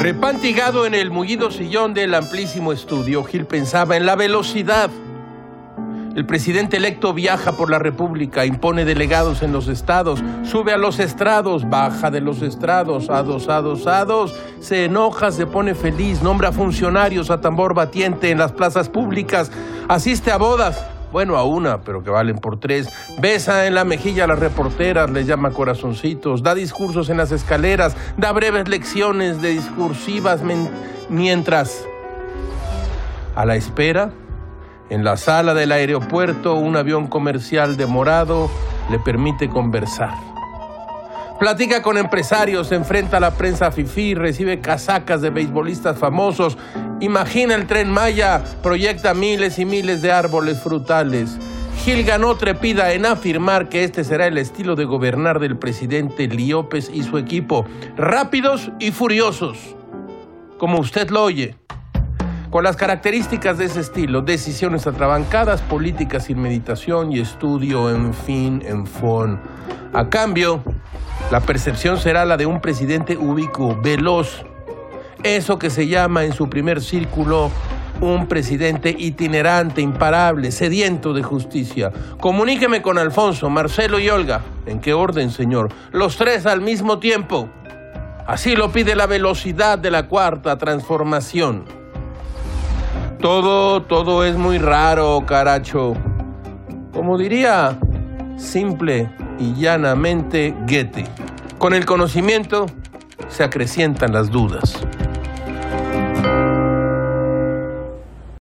Repantigado en el mullido sillón del amplísimo estudio, Gil pensaba en la velocidad. El presidente electo viaja por la República, impone delegados en los estados, sube a los estrados, baja de los estrados, a dos, a dos, a dos, se enoja, se pone feliz, nombra funcionarios a tambor batiente en las plazas públicas, asiste a bodas, bueno, a una, pero que valen por tres. Besa en la mejilla a las reporteras, les llama corazoncitos, da discursos en las escaleras, da breves lecciones de discursivas mientras, a la espera, en la sala del aeropuerto, un avión comercial demorado le permite conversar. Platica con empresarios, se enfrenta a la prensa fifí, recibe casacas de beisbolistas famosos, imagina el tren Maya, proyecta miles y miles de árboles frutales. Gil ganó trepida en afirmar que este será el estilo de gobernar del presidente Liopes y su equipo, rápidos y furiosos, como usted lo oye. Con las características de ese estilo, decisiones atrabancadas, políticas sin meditación y estudio, en fin, en fon. A cambio, la percepción será la de un presidente ubicuo, veloz. Eso que se llama en su primer círculo un presidente itinerante, imparable, sediento de justicia. Comuníqueme con Alfonso, Marcelo y Olga. ¿En qué orden, señor? Los tres al mismo tiempo. Así lo pide la velocidad de la cuarta transformación. Todo, todo es muy raro, caracho. Como diría simple y llanamente Goethe. Con el conocimiento se acrecientan las dudas.